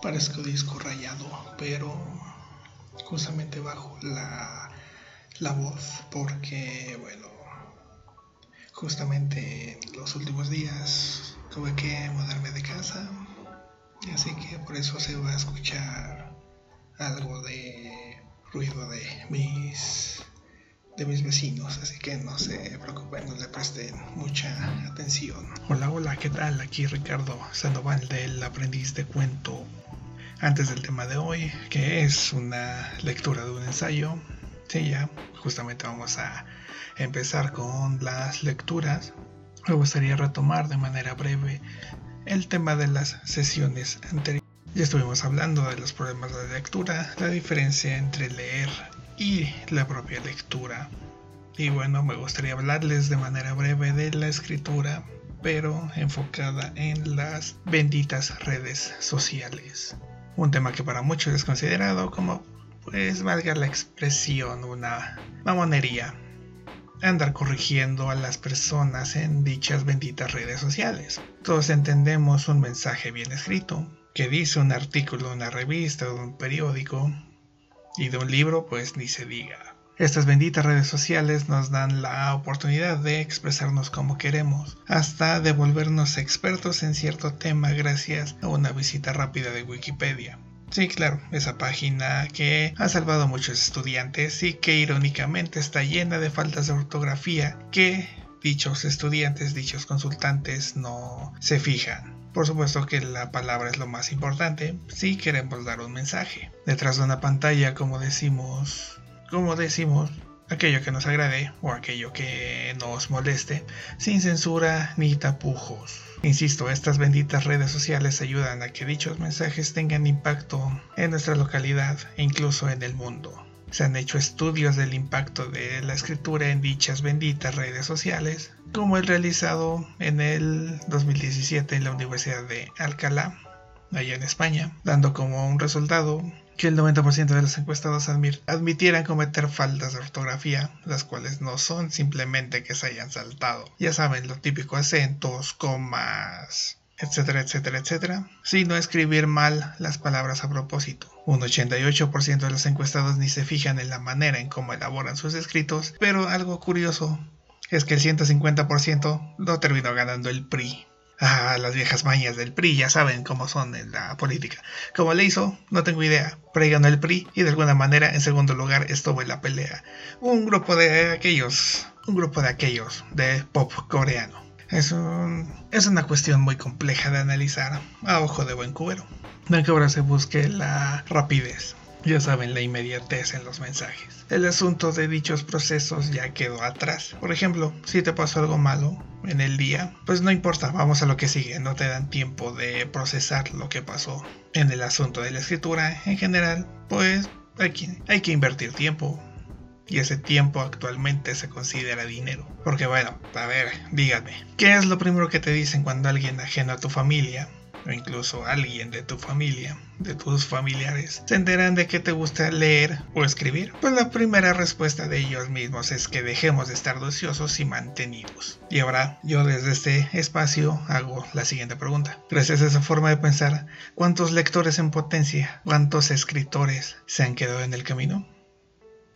parezco disco rayado, pero justamente bajo la, la voz porque, bueno, justamente los últimos días tuve que mudarme de casa, así que por eso se va a escuchar algo de ruido de mis de mis vecinos, así que no se preocupen, no le presten mucha atención. Hola, hola, ¿qué tal? Aquí Ricardo Sandoval del Aprendiz de Cuento. Antes del tema de hoy, que es una lectura de un ensayo, sí, ya justamente vamos a empezar con las lecturas. Me gustaría retomar de manera breve el tema de las sesiones anteriores. Ya estuvimos hablando de los problemas de lectura, la diferencia entre leer y la propia lectura. Y bueno, me gustaría hablarles de manera breve de la escritura, pero enfocada en las benditas redes sociales. Un tema que para muchos es considerado como, pues valga la expresión, una mamonería. Andar corrigiendo a las personas en dichas benditas redes sociales. Todos entendemos un mensaje bien escrito, que dice un artículo una revista o un periódico, y de un libro, pues ni se diga. Estas benditas redes sociales nos dan la oportunidad de expresarnos como queremos, hasta de volvernos expertos en cierto tema gracias a una visita rápida de Wikipedia. Sí, claro, esa página que ha salvado a muchos estudiantes y que irónicamente está llena de faltas de ortografía que dichos estudiantes, dichos consultantes no se fijan. Por supuesto que la palabra es lo más importante si queremos dar un mensaje. Detrás de una pantalla, como decimos, como decimos, aquello que nos agrade o aquello que nos moleste, sin censura ni tapujos. Insisto, estas benditas redes sociales ayudan a que dichos mensajes tengan impacto en nuestra localidad e incluso en el mundo. Se han hecho estudios del impacto de la escritura en dichas benditas redes sociales, como el realizado en el 2017 en la Universidad de Alcalá, allá en España, dando como un resultado que el 90% de los encuestados admitieran cometer faltas de ortografía, las cuales no son simplemente que se hayan saltado. Ya saben, lo típico acentos, comas, etcétera, etcétera, etcétera, sino escribir mal las palabras a propósito. Un 88% de los encuestados ni se fijan en la manera en cómo elaboran sus escritos, pero algo curioso es que el 150% no terminó ganando el PRI. Ah, las viejas mañas del PRI ya saben cómo son en la política. Como le hizo, no tengo idea, pero ganó el PRI y de alguna manera en segundo lugar estuvo en la pelea. Un grupo de aquellos, un grupo de aquellos de pop coreano. Es, una cuestión muy compleja de analizar a ojo de buen cubero. No que ahora se busque la rapidez. Ya saben, la inmediatez en los mensajes. El asunto de dichos procesos ya quedó atrás. Por ejemplo, si te pasó algo malo en el día, pues no importa, vamos a lo que sigue. No te dan tiempo de procesar lo que pasó. En el asunto de la escritura en general, pues hay que invertir tiempo, y ese tiempo actualmente se considera dinero. Porque bueno, a ver, dígame, ¿qué es lo primero que te dicen cuando alguien ajeno a tu familia o incluso alguien de tu familia, de tus familiares, se enteran de que te gusta leer o escribir? Pues la primera respuesta de ellos mismos es que dejemos de estar ociosos y mantenidos. Y ahora yo desde este espacio hago la siguiente pregunta. Gracias a esa forma de pensar, ¿cuántos lectores en potencia, cuántos escritores se han quedado en el camino?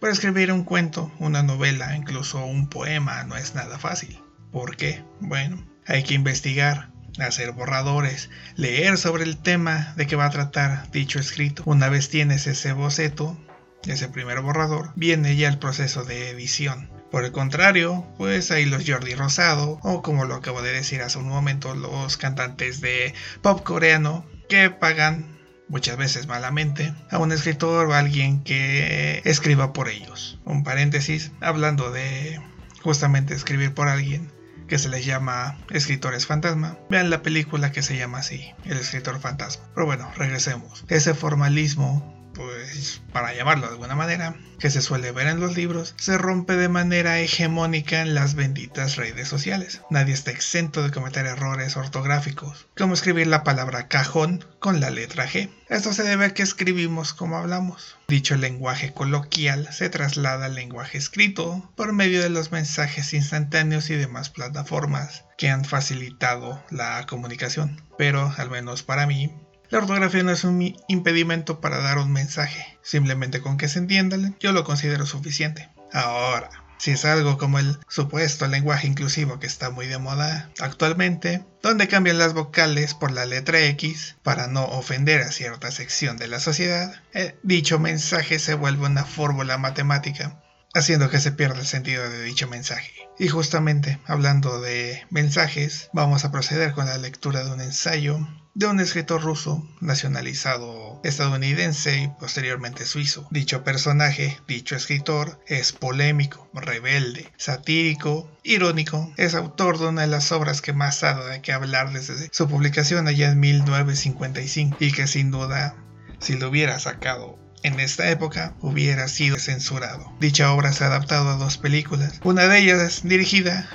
Para escribir un cuento, una novela, incluso un poema no es nada fácil. ¿Por qué? Bueno, hay que investigar, hacer borradores, leer sobre el tema de que va a tratar dicho escrito. Una vez tienes ese boceto, ese primer borrador, viene ya el proceso de edición. Por el contrario, pues hay los Jordi Rosado, o como lo acabo de decir hace un momento, los cantantes de pop coreano que pagan muchas veces malamente, a un escritor o a alguien que escriba por ellos. Un paréntesis, hablando de justamente escribir por alguien que se les llama escritores fantasma. Vean la película que se llama así, El escritor fantasma. Pero bueno, regresemos. Ese formalismo pues para llamarlo de alguna manera, que se suele ver en los libros, se rompe de manera hegemónica en las benditas redes sociales. Nadie está exento de cometer errores ortográficos, como escribir la palabra cajón con la letra G. Esto se debe a que escribimos como hablamos. Dicho lenguaje coloquial se traslada al lenguaje escrito por medio de los mensajes instantáneos y demás plataformas que han facilitado la comunicación. Pero, al menos para mí, La ortografía no es un impedimento para dar un mensaje, simplemente con que se entiendan, yo lo considero suficiente. Ahora, si es algo como el supuesto lenguaje inclusivo que está muy de moda actualmente, donde cambian las vocales por la letra X para no ofender a cierta sección de la sociedad, eh, dicho mensaje se vuelve una fórmula matemática, haciendo que se pierda el sentido de dicho mensaje. Y justamente hablando de mensajes, vamos a proceder con la lectura de un ensayo de un escritor ruso nacionalizado estadounidense y posteriormente suizo. Dicho personaje, dicho escritor, es polémico, rebelde, satírico, irónico. Es autor de una de las obras que más ha dado de que hablar desde su publicación allá en 1955 y que sin duda, si lo hubiera sacado en esta época hubiera sido censurado. Dicha obra se ha adaptado a dos películas, una de ellas dirigida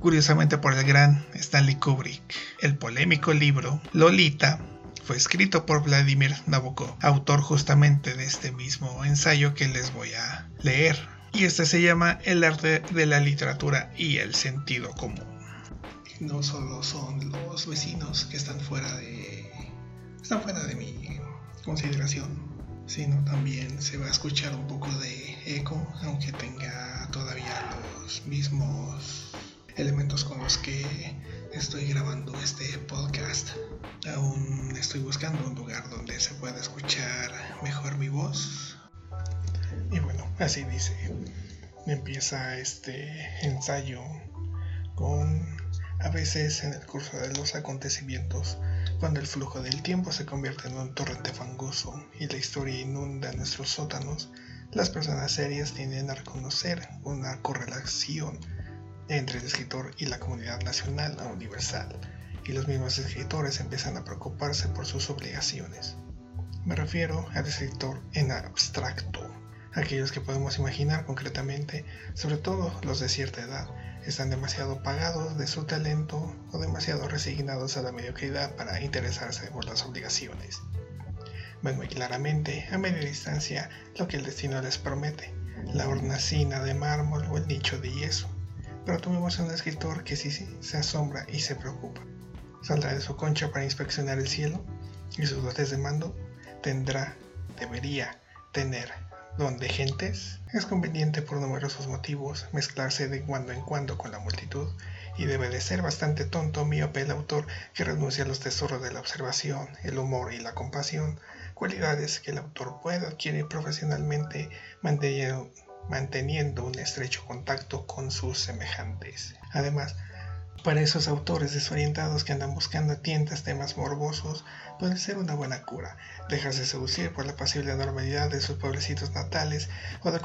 curiosamente por el gran Stanley Kubrick. El polémico libro Lolita fue escrito por Vladimir Nabokov, autor justamente de este mismo ensayo que les voy a leer. Y este se llama El arte de la literatura y el sentido común. No solo son los vecinos que están fuera de están fuera de mi consideración, sino también se va a escuchar un poco de eco, aunque tenga todavía los mismos elementos con los que estoy grabando este podcast. Aún estoy buscando un lugar donde se pueda escuchar mejor mi voz. Y bueno, así dice. Empieza este ensayo con a veces en el curso de los acontecimientos, cuando el flujo del tiempo se convierte en un torrente fangoso y la historia inunda nuestros sótanos, las personas serias tienden a reconocer una correlación entre el escritor y la comunidad nacional o universal, y los mismos escritores empiezan a preocuparse por sus obligaciones. Me refiero al escritor en abstracto, aquellos que podemos imaginar concretamente, sobre todo los de cierta edad, están demasiado pagados de su talento o demasiado resignados a la mediocridad para interesarse por las obligaciones. Ven muy claramente, a media distancia, lo que el destino les promete, la hornacina de mármol o el nicho de yeso pero tuvimos a un escritor que sí, sí se asombra y se preocupa. Saldrá de su concha para inspeccionar el cielo y sus dotes de mando tendrá, debería tener donde gentes. Es conveniente por numerosos motivos mezclarse de cuando en cuando con la multitud y debe de ser bastante tonto miope el autor que renuncia a los tesoros de la observación, el humor y la compasión, cualidades que el autor puede adquirir profesionalmente manteniendo manteniendo un estrecho contacto con sus semejantes. Además, para esos autores desorientados que andan buscando tientas temas morbosos, puede ser una buena cura dejarse seducir por la pasible normalidad de sus pueblecitos natales o de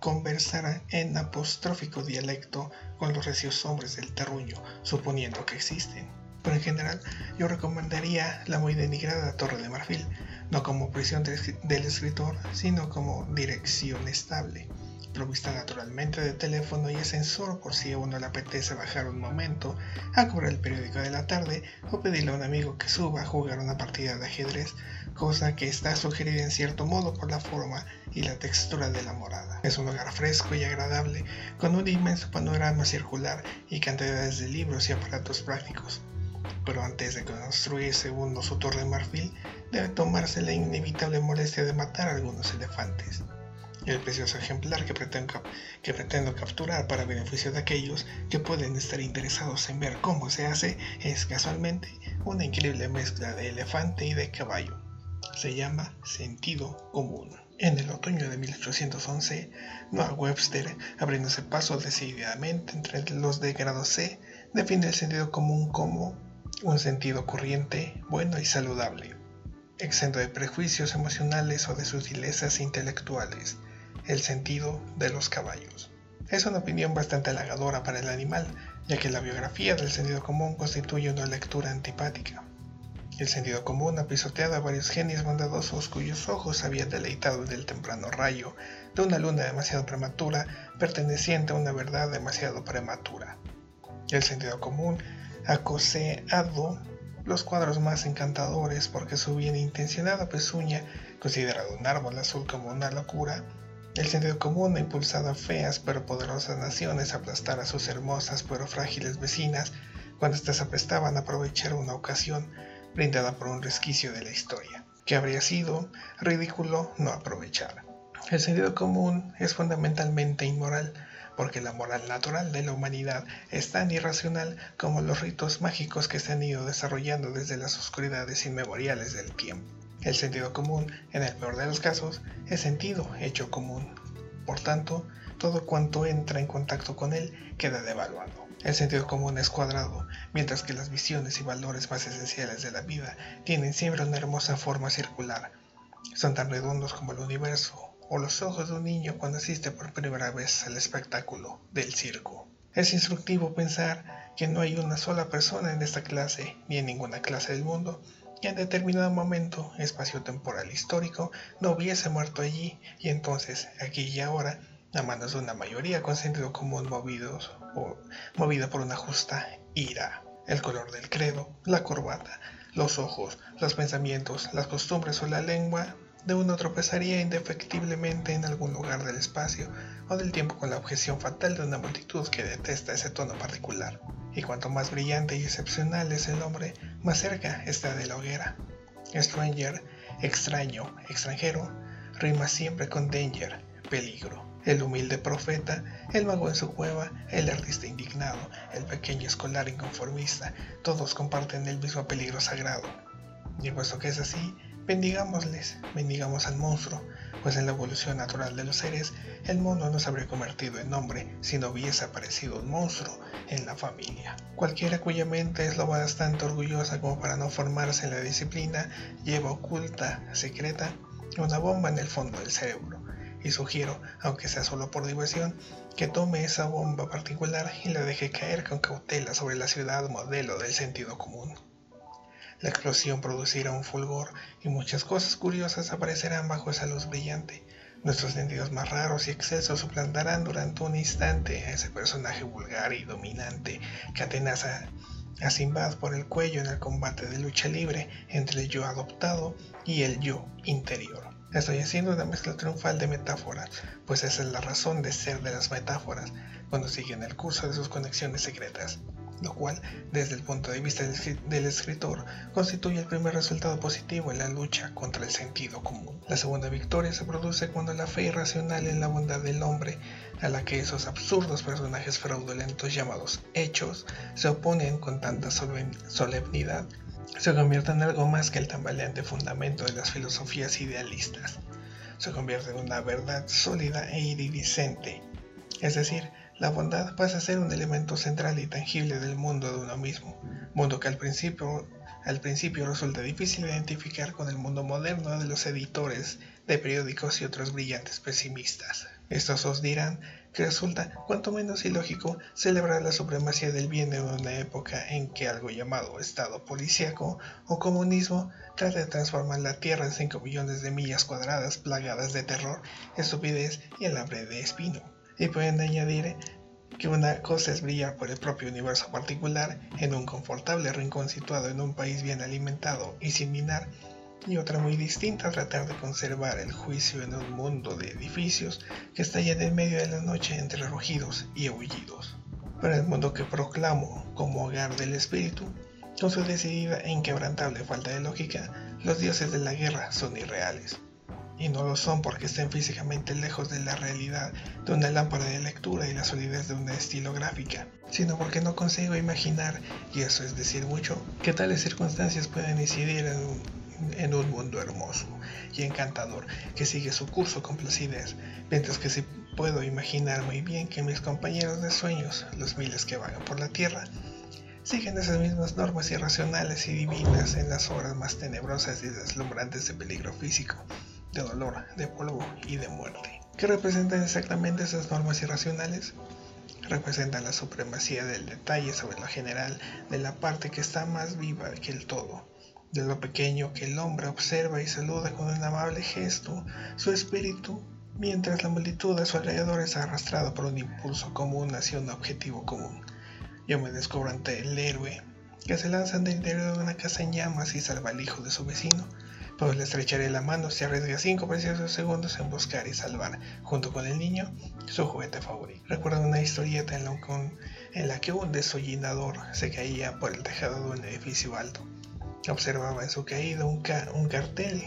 conversar en apostrófico dialecto con los recios hombres del terruño, suponiendo que existen. Pero en general, yo recomendaría la muy denigrada Torre de Marfil, no como prisión del escritor, sino como dirección estable provista naturalmente de teléfono y ascensor por si a uno le apetece bajar un momento a cobrar el periódico de la tarde o pedirle a un amigo que suba a jugar una partida de ajedrez, cosa que está sugerida en cierto modo por la forma y la textura de la morada. Es un lugar fresco y agradable, con un inmenso panorama circular y cantidades de libros y aparatos prácticos. Pero antes de construir segundo su torre de marfil, debe tomarse la inevitable molestia de matar a algunos elefantes el precioso ejemplar que pretendo, que pretendo capturar para beneficio de aquellos que pueden estar interesados en ver cómo se hace es casualmente una increíble mezcla de elefante y de caballo. Se llama sentido común. En el otoño de 1811, Noah Webster, abriéndose paso decididamente entre los de grado C, define el sentido común como un sentido corriente, bueno y saludable, exento de prejuicios emocionales o de sutilezas intelectuales, el sentido de los caballos. Es una opinión bastante halagadora para el animal, ya que la biografía del sentido común constituye una lectura antipática. El sentido común ha pisoteado a varios genios bondadosos cuyos ojos habían deleitado del temprano rayo de una luna demasiado prematura perteneciente a una verdad demasiado prematura. El sentido común ha coseado los cuadros más encantadores porque su bien intencionada pezuña, considerado un árbol azul como una locura, el sentido común ha impulsado a feas pero poderosas naciones a aplastar a sus hermosas pero frágiles vecinas cuando éstas aprestaban a aprovechar una ocasión brindada por un resquicio de la historia, que habría sido ridículo no aprovechar. El sentido común es fundamentalmente inmoral, porque la moral natural de la humanidad es tan irracional como los ritos mágicos que se han ido desarrollando desde las oscuridades inmemoriales del tiempo. El sentido común, en el peor de los casos, es sentido hecho común. Por tanto, todo cuanto entra en contacto con él queda devaluado. El sentido común es cuadrado, mientras que las visiones y valores más esenciales de la vida tienen siempre una hermosa forma circular. Son tan redondos como el universo o los ojos de un niño cuando asiste por primera vez al espectáculo del circo. Es instructivo pensar que no hay una sola persona en esta clase ni en ninguna clase del mundo que en determinado momento espacio-temporal histórico no hubiese muerto allí y entonces aquí y ahora a manos de una mayoría con sentido común movidos o movida por una justa ira. El color del credo, la corbata, los ojos, los pensamientos, las costumbres o la lengua de uno tropezaría indefectiblemente en algún lugar del espacio o del tiempo con la objeción fatal de una multitud que detesta ese tono particular. Y cuanto más brillante y excepcional es el hombre, más cerca está de la hoguera. Stranger, extraño, extranjero, rima siempre con danger, peligro. El humilde profeta, el mago en su cueva, el artista indignado, el pequeño escolar inconformista, todos comparten el mismo peligro sagrado. Y puesto que es así, Bendigámosles, bendigamos al monstruo, pues en la evolución natural de los seres, el mono no se habría convertido en hombre si no hubiese aparecido un monstruo en la familia. Cualquiera cuya mente es lo bastante orgullosa como para no formarse en la disciplina, lleva oculta, secreta, una bomba en el fondo del cerebro. Y sugiero, aunque sea solo por diversión, que tome esa bomba particular y la deje caer con cautela sobre la ciudad modelo del sentido común. La explosión producirá un fulgor y muchas cosas curiosas aparecerán bajo esa luz brillante. Nuestros sentidos más raros y excesos suplantarán durante un instante a ese personaje vulgar y dominante que atenaza a Simbad por el cuello en el combate de lucha libre entre el yo adoptado y el yo interior. Estoy haciendo una mezcla triunfal de metáforas, pues esa es la razón de ser de las metáforas, cuando siguen el curso de sus conexiones secretas lo cual, desde el punto de vista del escritor, constituye el primer resultado positivo en la lucha contra el sentido común. La segunda victoria se produce cuando la fe irracional en la bondad del hombre, a la que esos absurdos personajes fraudulentos llamados hechos se oponen con tanta solemnidad, se convierte en algo más que el tambaleante fundamento de las filosofías idealistas. Se convierte en una verdad sólida e iridiscente, es decir, la bondad pasa a ser un elemento central y tangible del mundo de uno mismo, mundo que al principio, al principio resulta difícil identificar con el mundo moderno de los editores de periódicos y otros brillantes pesimistas. Estos os dirán que resulta cuanto menos ilógico celebrar la supremacía del bien en una época en que algo llamado Estado policíaco o comunismo trata de transformar la Tierra en 5 millones de millas cuadradas plagadas de terror, estupidez y alambre de espino y pueden añadir que una cosa es brillar por el propio universo particular en un confortable rincón situado en un país bien alimentado y sin minar, y otra muy distinta tratar de conservar el juicio en un mundo de edificios que estallan en medio de la noche entre rugidos y aullidos. Para el mundo que proclamo como hogar del espíritu, con su decidida e inquebrantable falta de lógica, los dioses de la guerra son irreales y no lo son porque estén físicamente lejos de la realidad de una lámpara de lectura y la solidez de una estilográfica, sino porque no consigo imaginar, y eso es decir mucho, que tales circunstancias pueden incidir en un, mundo hermoso y encantador que sigue su curso con placidez, mientras que sí puedo imaginar muy bien que mis compañeros de sueños, los miles que vagan por la tierra, siguen esas mismas normas irracionales y divinas en las horas más tenebrosas y deslumbrantes de peligro físico, de dolor, de polvo y de muerte. ¿Qué representan exactamente esas normas irracionales? Representan la supremacía del detalle sobre lo general, de la parte que está más viva que el todo, de lo pequeño que el hombre observa y saluda con un amable gesto, su espíritu, mientras la multitud a su alrededor es arrastrada por un impulso común hacia un objetivo común. Yo me descubro ante el héroe que se lanza del interior de una casa en llamas y salva al hijo de su vecino, pues le estrecharé la mano si arriesga cinco preciosos segundos en buscar y salvar, junto con el niño, su juguete favorito. Recuerdo una historieta en la, en la que un desollinador se caía por el tejado de un edificio alto. Observaba en su caída un, un cartel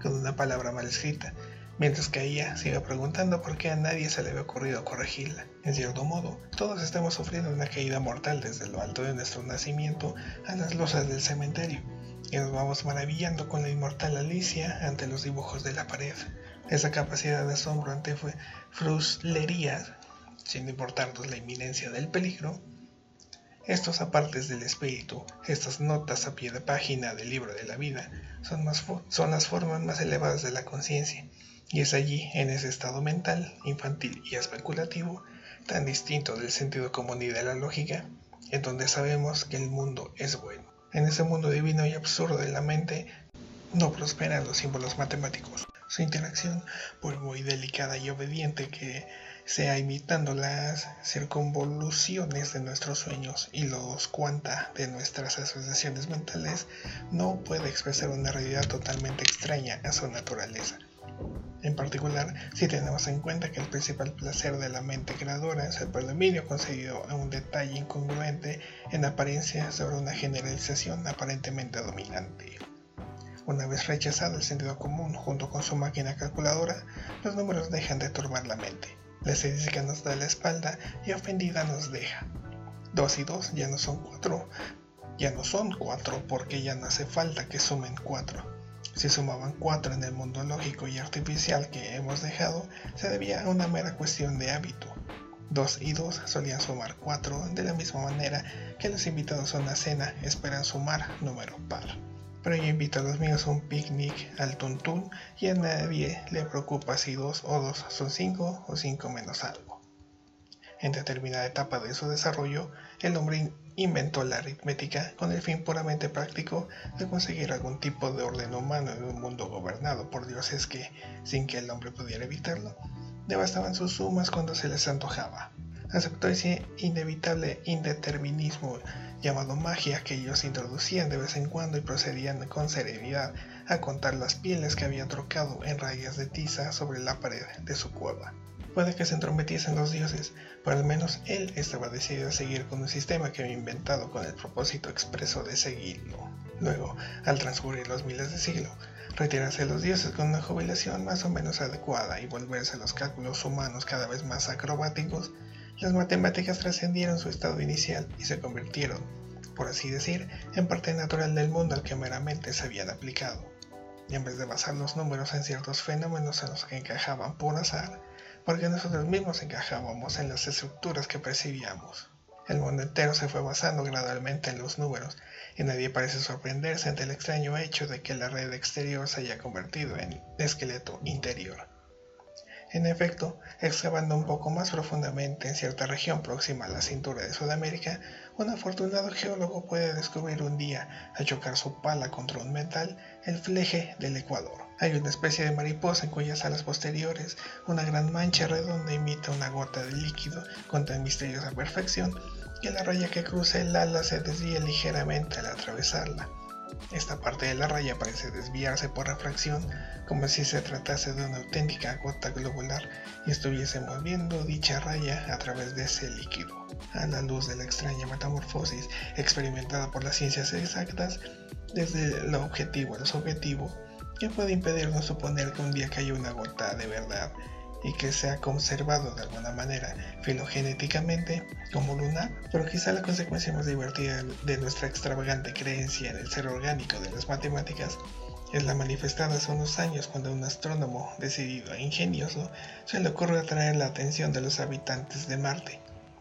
con una palabra mal escrita. Mientras caía, se iba preguntando por qué a nadie se le había ocurrido corregirla. En cierto modo, todos estamos sufriendo una caída mortal desde lo alto de nuestro nacimiento a las losas del cementerio, y nos vamos maravillando con la inmortal Alicia ante los dibujos de la pared. Esa capacidad de asombro ante fruslerías, sin importarnos la inminencia del peligro, estos apartes del espíritu, estas notas a pie de página del libro de la vida, son, son las formas más elevadas de la conciencia, y es allí, en ese estado mental, infantil y especulativo, tan distinto del sentido común y de la lógica, en donde sabemos que el mundo es bueno. En ese mundo divino y absurdo de la mente, no prosperan los símbolos matemáticos. Su interacción, por muy delicada y obediente que sea imitando las circunvoluciones de nuestros sueños y los cuanta de nuestras asociaciones mentales, no puede expresar una realidad totalmente extraña a su naturaleza. En particular, si tenemos en cuenta que el principal placer de la mente creadora es el predominio concedido a un detalle incongruente en apariencia sobre una generalización aparentemente dominante. Una vez rechazado el sentido común junto con su máquina calculadora, los números dejan de turbar la mente la estadística nos da la espalda y ofendida nos deja. Dos y dos ya no son cuatro, ya no son cuatro porque ya no hace falta que sumen cuatro. Si sumaban cuatro en el mundo lógico y artificial que hemos dejado, se debía a una mera cuestión de hábito. Dos y dos solían sumar cuatro de la misma manera que los invitados a una cena esperan sumar número par pero yo invito a los míos a un picnic al tuntún y a nadie le preocupa si dos o dos son cinco o cinco menos algo. En determinada etapa de su desarrollo, el hombre inventó la aritmética con el fin puramente práctico de conseguir algún tipo de orden humano en un mundo gobernado por dioses que, sin que el hombre pudiera evitarlo, devastaban sus sumas cuando se les antojaba. Aceptó ese inevitable indeterminismo llamado magia que ellos introducían de vez en cuando y procedían con serenidad a contar las pieles que había trocado en rayas de tiza sobre la pared de su cueva. Puede que se entrometiesen los dioses, pero al menos él estaba decidido a seguir con un sistema que había inventado con el propósito expreso de seguirlo. Luego, al transcurrir los miles de siglos, retirarse los dioses con una jubilación más o menos adecuada y volverse los cálculos humanos cada vez más acrobáticos, las matemáticas trascendieron su estado inicial y se convirtieron, por así decir, en parte natural del mundo al que meramente se habían aplicado. Y en vez de basar los números en ciertos fenómenos en los que encajaban por azar, porque nosotros mismos encajábamos en las estructuras que percibíamos. El mundo entero se fue basando gradualmente en los números, y nadie parece sorprenderse ante el extraño hecho de que la red exterior se haya convertido en esqueleto interior. En efecto, excavando un poco más profundamente en cierta región próxima a la cintura de Sudamérica, un afortunado geólogo puede descubrir un día, al chocar su pala contra un metal, el fleje del Ecuador. Hay una especie de mariposa en cuyas alas posteriores una gran mancha redonda imita una gota de líquido con tan misteriosa perfección que la raya que cruza el ala se desvía ligeramente al atravesarla. Esta parte de la raya parece desviarse por refracción, como si se tratase de una auténtica gota globular y estuviese moviendo dicha raya a través de ese líquido. A la luz de la extraña metamorfosis experimentada por las ciencias exactas, desde lo objetivo a lo subjetivo, ¿qué puede impedirnos suponer que un día cayó una gota de verdad y que se ha conservado de alguna manera filogenéticamente como lunar, pero quizá la consecuencia más divertida de nuestra extravagante creencia en el ser orgánico de las matemáticas es la manifestada hace unos años cuando un astrónomo decidido e ingenioso se le ocurrió atraer la atención de los habitantes de Marte.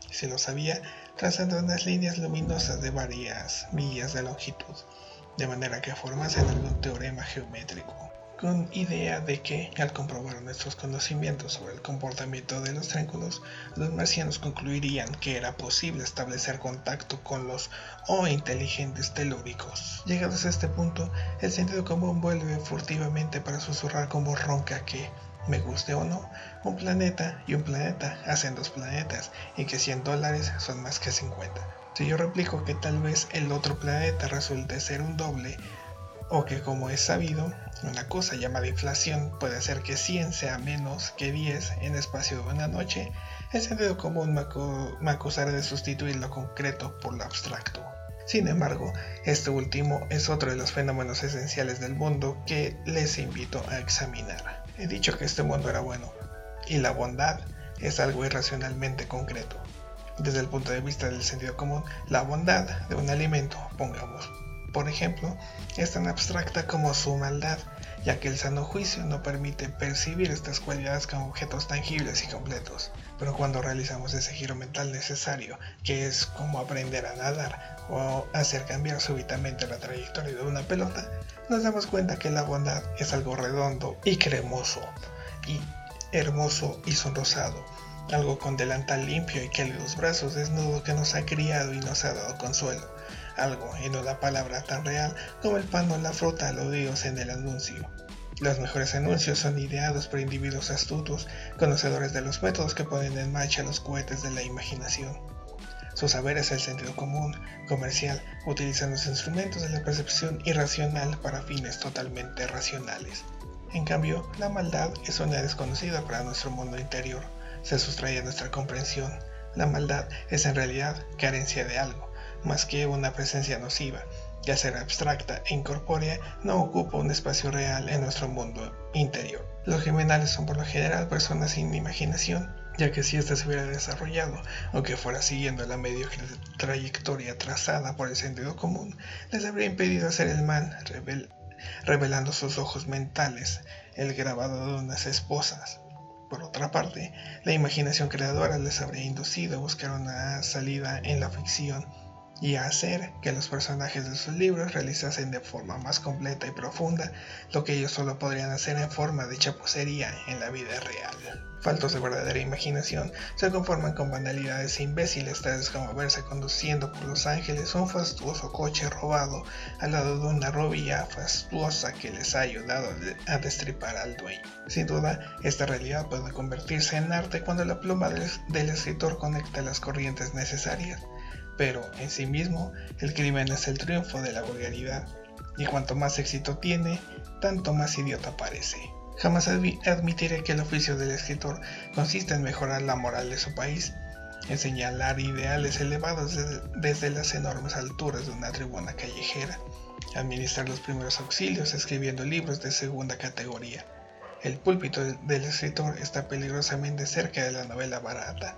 Se lo sabía trazando unas líneas luminosas de varias millas de longitud, de manera que formasen algún teorema geométrico con idea de que, al comprobar nuestros conocimientos sobre el comportamiento de los triángulos, los marcianos concluirían que era posible establecer contacto con los o inteligentes telúricos. Llegados a este punto, el sentido común vuelve furtivamente para susurrar con voz ronca que, me guste o no, un planeta y un planeta hacen dos planetas y que 100 dólares son más que 50. Si yo replico que tal vez el otro planeta resulte ser un doble, o que como es sabido, una cosa llamada inflación puede hacer que 100 sea menos que 10 en espacio de una noche, el sentido común me, acusará de sustituir lo concreto por lo abstracto. Sin embargo, este último es otro de los fenómenos esenciales del mundo que les invito a examinar. He dicho que este mundo era bueno, y la bondad es algo irracionalmente concreto. Desde el punto de vista del sentido común, la bondad de un alimento, pongamos, por ejemplo, es tan abstracta como su maldad, ya que el sano juicio no permite percibir estas cualidades como objetos tangibles y completos. Pero cuando realizamos ese giro mental necesario, que es como aprender a nadar o hacer cambiar súbitamente la trayectoria de una pelota, nos damos cuenta que la bondad es algo redondo y cremoso, y hermoso y sonrosado, algo con delantal limpio y cálidos brazos desnudo que nos ha criado y nos ha dado consuelo, algo en una palabra tan real como el pan o la fruta aludidos en el anuncio. Los mejores anuncios son ideados por individuos astutos, conocedores de los métodos que ponen en marcha los cohetes de la imaginación. Su saber es el sentido común, comercial, utilizan los instrumentos de la percepción irracional para fines totalmente racionales. En cambio, la maldad es una desconocida para nuestro mundo interior, se sustrae a nuestra comprensión. La maldad es en realidad carencia de algo, más que una presencia nociva, ya ser abstracta e incorpórea no ocupa un espacio real en nuestro mundo interior. Los criminales son por lo general personas sin imaginación, ya que si ésta se hubiera desarrollado, aunque fuera siguiendo la mediocre trayectoria trazada por el sentido común, les habría impedido hacer el mal, revelando sus ojos mentales el grabado de unas esposas. Por otra parte, la imaginación creadora les habría inducido a buscar una salida en la ficción y hacer que los personajes de sus libros realizasen de forma más completa y profunda lo que ellos solo podrían hacer en forma de chapucería en la vida real. Faltos de verdadera imaginación se conforman con banalidades imbéciles tales como verse conduciendo por Los Ángeles un fastuoso coche robado al lado de una robilla fastuosa que les ha ayudado a destripar al dueño. Sin duda, esta realidad puede convertirse en arte cuando la pluma del escritor conecta las corrientes necesarias pero en sí mismo el crimen es el triunfo de la vulgaridad, y cuanto más éxito tiene, tanto más idiota parece. Jamás admitiré que el oficio del escritor consiste en mejorar la moral de su país, en señalar ideales elevados desde, las enormes alturas de una tribuna callejera, administrar los primeros auxilios escribiendo libros de segunda categoría. El púlpito del escritor está peligrosamente cerca de la novela barata,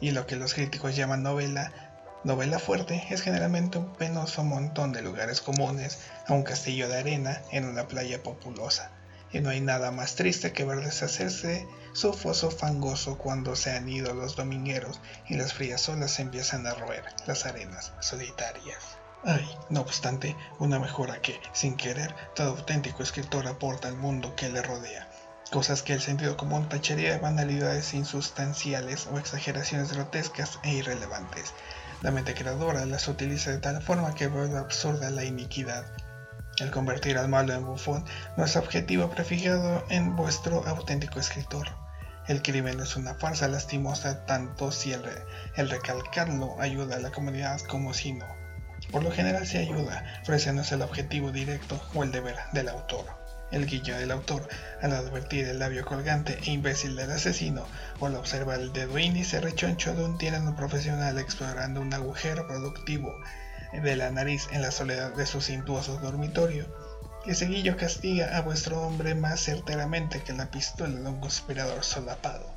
y lo que los críticos llaman novela Novela fuerte es generalmente un penoso montón de lugares comunes a un castillo de arena en una playa populosa, y no hay nada más triste que ver deshacerse su foso fangoso cuando se han ido los domingueros y las frías olas empiezan a roer las arenas solitarias. Hay, no obstante, una mejora que, sin querer, todo auténtico escritor aporta al mundo que le rodea, cosas que el sentido común tacharía de banalidades insustanciales o exageraciones grotescas e irrelevantes, la mente creadora las utiliza de tal forma que vuelve absurda la iniquidad. El convertir al malo en bufón no es objetivo prefijado en vuestro auténtico escritor. El crimen es una farsa lastimosa tanto si el, recalcarlo ayuda a la comunidad como si no. Por lo general se ayuda, pero el objetivo directo o el deber del autor el guiño del autor al advertir el labio colgante e imbécil del asesino o al observar el dedo índice rechoncho de un tirano profesional explorando un agujero productivo de la nariz en la soledad de su cintuoso dormitorio. Ese guillo castiga a vuestro hombre más certeramente que la pistola de un conspirador solapado.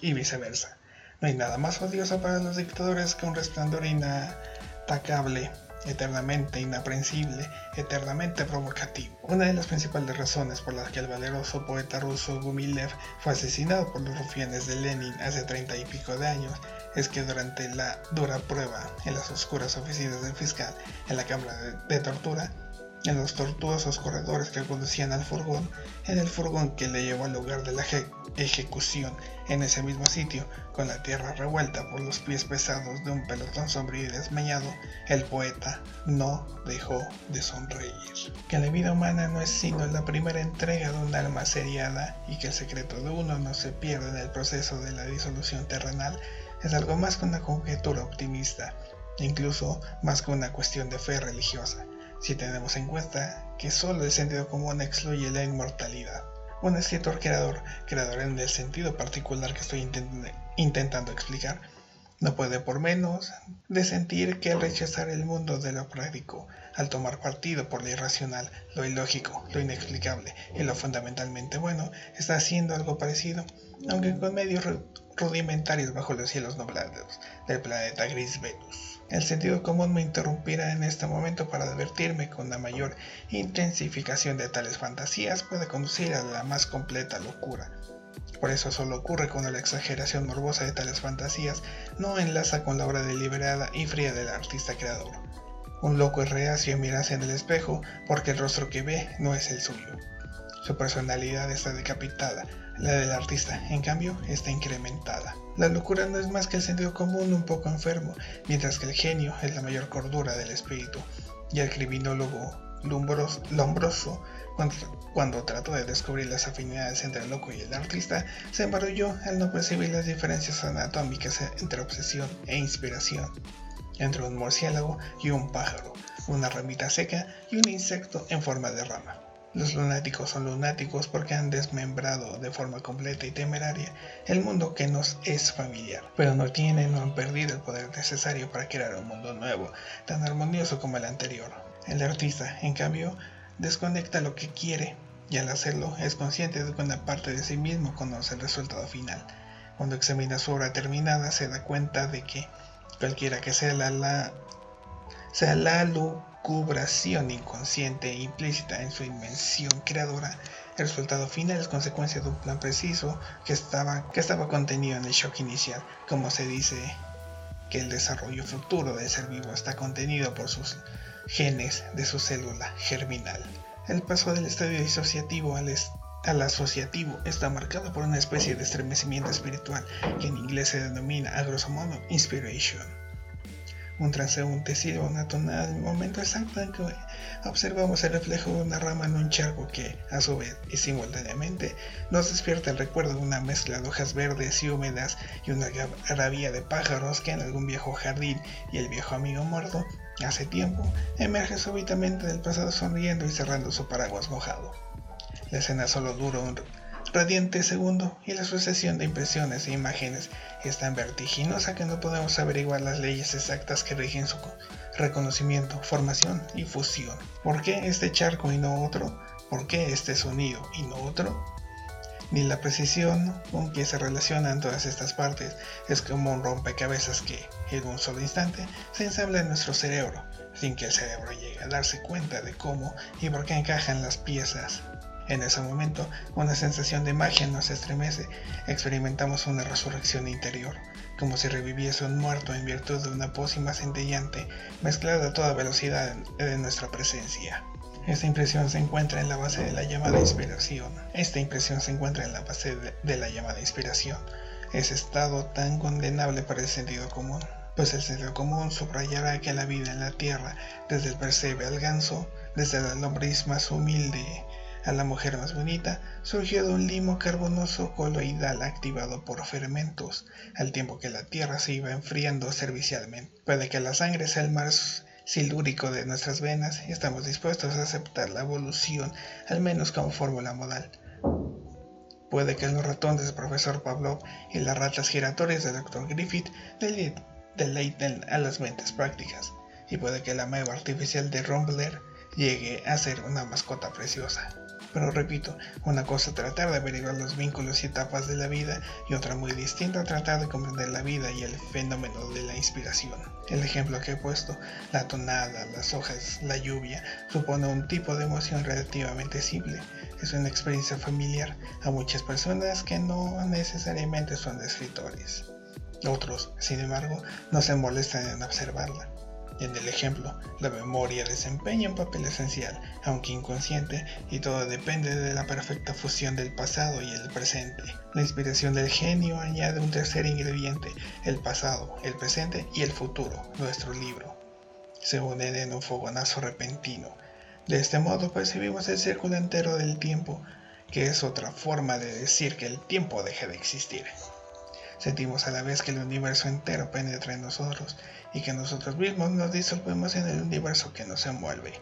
Y viceversa. No hay nada más odioso para los dictadores que un resplandor inatacable eternamente inaprensible, eternamente provocativo. Una de las principales razones por las que el valeroso poeta ruso Gumilev fue asesinado por los rufianes de Lenin hace treinta y pico de años es que durante la dura prueba en las oscuras oficinas del fiscal en la cámara de tortura, en los tortuosos corredores que conducían al furgón, en el furgón que le llevó al lugar de la ejecución, en ese mismo sitio, con la tierra revuelta por los pies pesados de un pelotón sombrío y desmañado, el poeta no dejó de sonreír. Que la vida humana no es sino la primera entrega de un alma seriada y que el secreto de uno no se pierde en el proceso de la disolución terrenal es algo más que una conjetura optimista, incluso más que una cuestión de fe religiosa si tenemos en cuenta que solo el sentido común excluye la inmortalidad. Un escritor creador, creador en el sentido particular que estoy intentando explicar, No puede por menos de sentir que al rechazar el mundo de lo práctico, al tomar partido por lo irracional, lo ilógico, lo inexplicable y lo fundamentalmente bueno, está haciendo algo parecido, aunque con medios rudimentarios bajo los cielos nublados del planeta gris Venus. El sentido común me interrumpirá en este momento para advertirme que una mayor intensificación de tales fantasías puede conducir a la más completa locura, por eso solo ocurre cuando la exageración morbosa de tales fantasías no enlaza con la obra deliberada y fría del artista creador. Un loco es reacio a mirarse en el espejo porque el rostro que ve no es el suyo. Su personalidad está decapitada, la del artista, en cambio, está incrementada. La locura no es más que el sentido común un poco enfermo, mientras que el genio es la mayor cordura del espíritu, y el criminólogo lombroso cuando, trató de descubrir las afinidades entre el loco y el artista, se embarulló al no percibir las diferencias anatómicas entre obsesión e inspiración, entre un murciélago y un pájaro, una ramita seca y un insecto en forma de rama. Los lunáticos son lunáticos porque han desmembrado de forma completa y temeraria el mundo que nos es familiar, pero no tienen o han perdido el poder necesario para crear un mundo nuevo, tan armonioso como el anterior. El artista, en cambio, desconecta lo que quiere y al hacerlo es consciente de que una parte de sí mismo conoce el resultado final. Cuando examina su obra terminada se da cuenta de que cualquiera que sea la, la, sea la inconsciente e implícita en su inmención creadora, el resultado final es consecuencia de un plan preciso que estaba, que estaba contenido en el shock inicial, como se dice que el desarrollo futuro del ser vivo está contenido por sus genes de su célula germinal. El paso del estadio disociativo al, al asociativo está marcado por una especie de estremecimiento espiritual que en inglés se denomina a grosso modo inspiration un transeúnte silba una tonada en el momento exacto en que observamos el reflejo de una rama en un charco que, a su vez y simultáneamente, nos despierta el recuerdo de una mezcla de hojas verdes y húmedas y una gravía de pájaros que en algún viejo jardín y el viejo amigo muerto, hace tiempo, emerge súbitamente del pasado sonriendo y cerrando su paraguas mojado. La escena solo dura un radiante segundo y la sucesión de impresiones e imágenes es tan vertiginosa que no podemos averiguar las leyes exactas que rigen su reconocimiento, formación y fusión. ¿Por qué este charco y no otro? ¿Por qué este sonido y no otro? Ni la precisión con que se relacionan todas estas partes es como un rompecabezas que, en un solo instante, se ensambla en nuestro cerebro, sin que el cerebro llegue a darse cuenta de cómo y por qué encajan las piezas en ese momento, una sensación de magia nos estremece. Experimentamos una resurrección interior, como si reviviese un muerto en virtud de una pócima centellante mezclada a toda velocidad de nuestra presencia. Esta impresión se encuentra en la base de la llamada inspiración. Esta impresión se encuentra en la base de, la llamada inspiración. Ese estado tan condenable para el sentido común. Pues el sentido común subrayará que la vida en la tierra, desde el percebe al ganso, desde la lombriz más humilde a la mujer más bonita surgió de un limo carbonoso coloidal activado por fermentos, al tiempo que la tierra se iba enfriando servicialmente. Puede que la sangre sea el mar silúrico de nuestras venas y estamos dispuestos a aceptar la evolución, al menos como fórmula modal. Puede que los ratones del profesor Pavlov y las ratas giratorias del Dr. Griffith deleiten a las mentes prácticas, y puede que la ameba artificial de Rumbler llegue a ser una mascota preciosa. Pero repito, una cosa tratar de averiguar los vínculos y etapas de la vida y otra muy distinta tratar de comprender la vida y el fenómeno de la inspiración. El ejemplo que he puesto, la tonada, las hojas, la lluvia, supone un tipo de emoción relativamente simple. Es una experiencia familiar a muchas personas que no necesariamente son escritores. Otros, sin embargo, no se molestan en observarla. En el ejemplo, la memoria desempeña un papel esencial, aunque inconsciente, y todo depende de la perfecta fusión del pasado y el presente. La inspiración del genio añade un tercer ingrediente, el pasado, el presente y el futuro, nuestro libro. Se unen en un fogonazo repentino. De este modo percibimos el círculo entero del tiempo, que es otra forma de decir que el tiempo deja de existir. Sentimos a la vez que el universo entero penetra en nosotros y que nosotros mismos nos disolvemos en el universo que nos envuelve.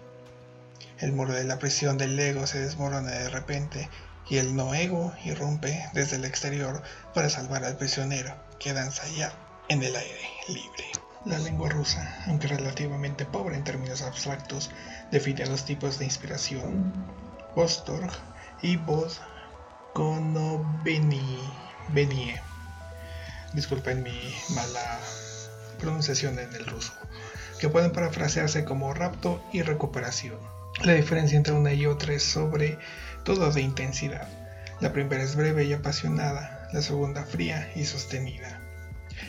El muro de la prisión del ego se desmorona de repente y el no ego irrumpe desde el exterior para salvar al prisionero que danza allá en el aire libre. La lengua rusa, aunque relativamente pobre en términos abstractos, define a dos tipos de inspiración, Vostok y Konovenie. Disculpen mi mala pronunciación en el ruso, que pueden parafrasearse como rapto y recuperación. La diferencia entre una y otra es sobre todo de intensidad. La primera es breve y apasionada, la segunda fría y sostenida.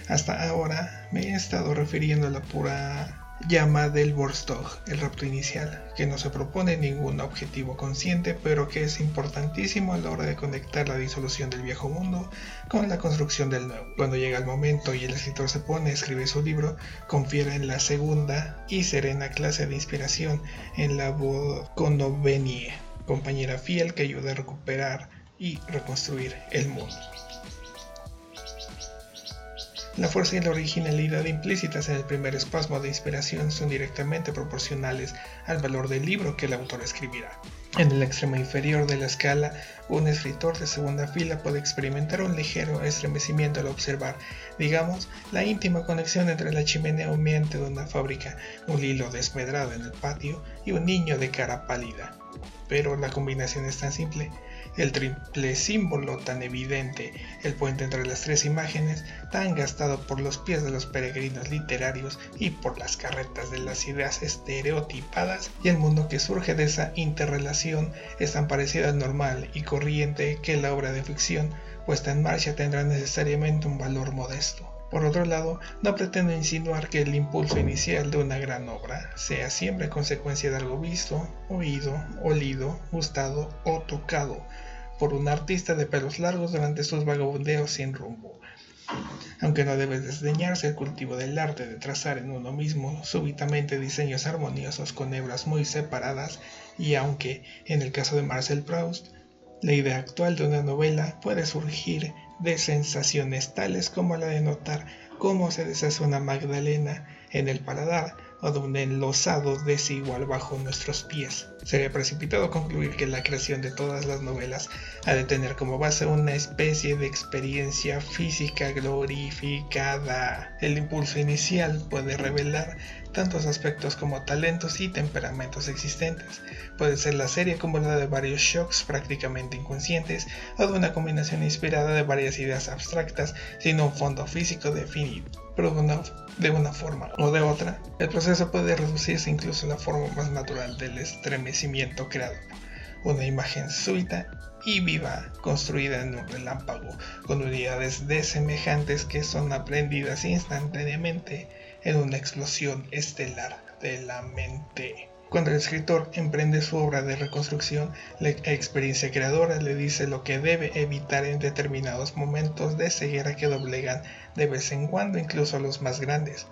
Hasta ahora me he estado refiriendo a la pura llama del Vostok, el rapto inicial, que no se propone ningún objetivo consciente, pero que es importantísimo a la hora de conectar la disolución del viejo mundo con la construcción del nuevo. Cuando llega el momento y el escritor se pone a escribir su libro, confiere en la segunda y serena clase de inspiración en la Konovenie, compañera fiel que ayuda a recuperar y reconstruir el mundo. La fuerza y la originalidad implícitas en el primer espasmo de inspiración son directamente proporcionales al valor del libro que el autor escribirá. En el extremo inferior de la escala, un escritor de segunda fila puede experimentar un ligero estremecimiento al observar, digamos, la íntima conexión entre la chimenea humeante de una fábrica, un hilo desmedrado en el patio y un niño de cara pálida. Pero la combinación es tan simple el triple símbolo tan evidente, el puente entre las tres imágenes, tan gastado por los pies de los peregrinos literarios y por las carretas de las ideas estereotipadas, y el mundo que surge de esa interrelación es tan parecido al normal y corriente que la obra de ficción puesta en marcha tendrá necesariamente un valor modesto. Por otro lado, no pretendo insinuar que el impulso inicial de una gran obra sea siempre consecuencia de algo visto, oído, olido, gustado o tocado, por un artista de pelos largos durante sus vagabundeos sin rumbo. Aunque no debe desdeñarse el cultivo del arte de trazar en uno mismo súbitamente diseños armoniosos con hebras muy separadas, y aunque, en el caso de Marcel Proust, la idea actual de una novela puede surgir de sensaciones tales como la de notar cómo se deshace una magdalena en el paladar o de un enlosado desigual bajo nuestros pies. Sería precipitado concluir que la creación de todas las novelas ha de tener como base una especie de experiencia física glorificada. El impulso inicial puede revelar tantos aspectos como talentos y temperamentos existentes. Puede ser la serie acumulada de varios shocks prácticamente inconscientes o de una combinación inspirada de varias ideas abstractas sin un fondo físico definido. Pero de una, forma o de otra, el proceso puede reducirse incluso a la forma más natural del estremecimiento creado. Una imagen súbita y viva, construida en un relámpago, con unidades desemejantes que son aprendidas instantáneamente en una explosión estelar de la mente. Cuando el escritor emprende su obra de reconstrucción, la experiencia creadora le dice lo que debe evitar en determinados momentos de ceguera que doblegan de vez en cuando incluso a los más grandes.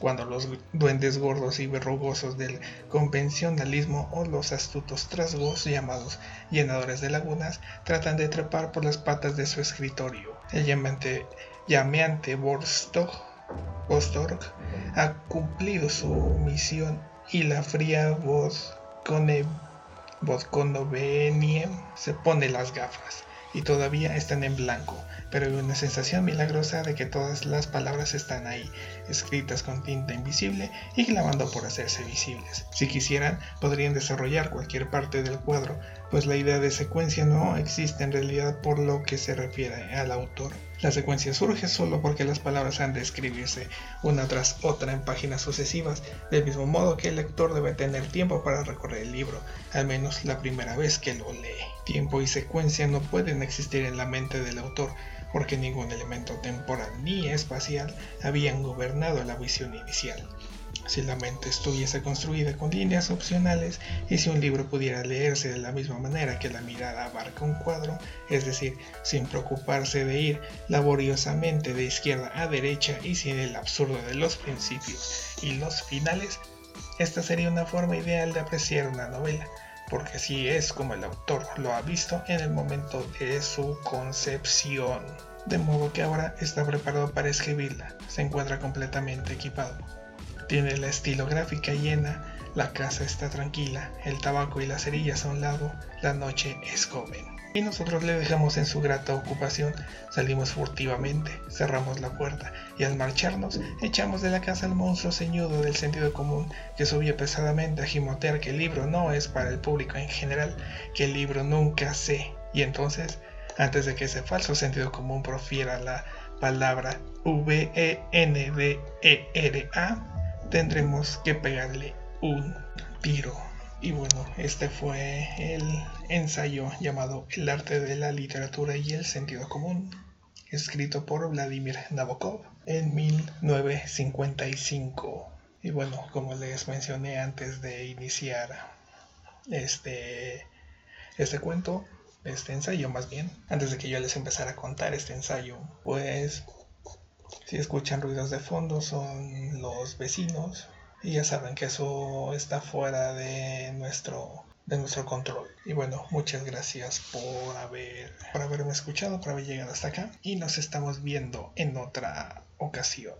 Cuando los duendes gordos y verrugosos del convencionalismo o los astutos trasgos llamados llenadores de lagunas tratan de trepar por las patas de su escritorio. El llameante, llameante Vostok ha cumplido su misión y la fría voz con se pone las gafas y todavía están en blanco, pero hay una sensación milagrosa de que todas las palabras están ahí, escritas con tinta invisible y clamando por hacerse visibles. Si quisieran, podrían desarrollar cualquier parte del cuadro, pues la idea de secuencia no existe en realidad por lo que se refiere al autor. La secuencia surge solo porque las palabras han de escribirse una tras otra en páginas sucesivas, del mismo modo que el lector debe tener tiempo para recorrer el libro, al menos la primera vez que lo lee. Tiempo y secuencia no pueden existir en la mente del autor, porque ningún elemento temporal ni espacial habían gobernado la visión inicial si la mente estuviese construida con líneas opcionales y si un libro pudiera leerse de la misma manera que la mirada abarca un cuadro, es decir, sin preocuparse de ir laboriosamente de izquierda a derecha y sin el absurdo de los principios y los finales, esta sería una forma ideal de apreciar una novela, porque así es como el autor lo ha visto en el momento de su concepción. De modo que ahora está preparado para escribirla, se encuentra completamente equipado. Tiene la estilográfica llena, la casa está tranquila, el tabaco y las cerillas a un lado, la noche es joven. y nosotros le dejamos en su grata ocupación. Salimos furtivamente, cerramos la puerta y al marcharnos echamos de la casa al monstruo ceñudo del sentido común que subía pesadamente a gimotear que el libro no es para el público en general, que el libro nunca sé. Y entonces, antes de que ese falso sentido común profiera la palabra V-E-N-D-E-R-A, tendremos que pegarle un tiro. Y bueno, este fue el ensayo llamado El arte de la literatura y el sentido común, escrito por Vladimir Nabokov en 1955. Y bueno, como les mencioné antes de iniciar este, este cuento, este ensayo más bien, antes de que yo les empezara a contar este ensayo, pues si escuchan ruidos de fondo son los vecinos y ya saben que eso está fuera de nuestro de nuestro control. Y bueno, muchas gracias por haber por haberme escuchado, por haber llegado hasta acá y nos estamos viendo en otra ocasión.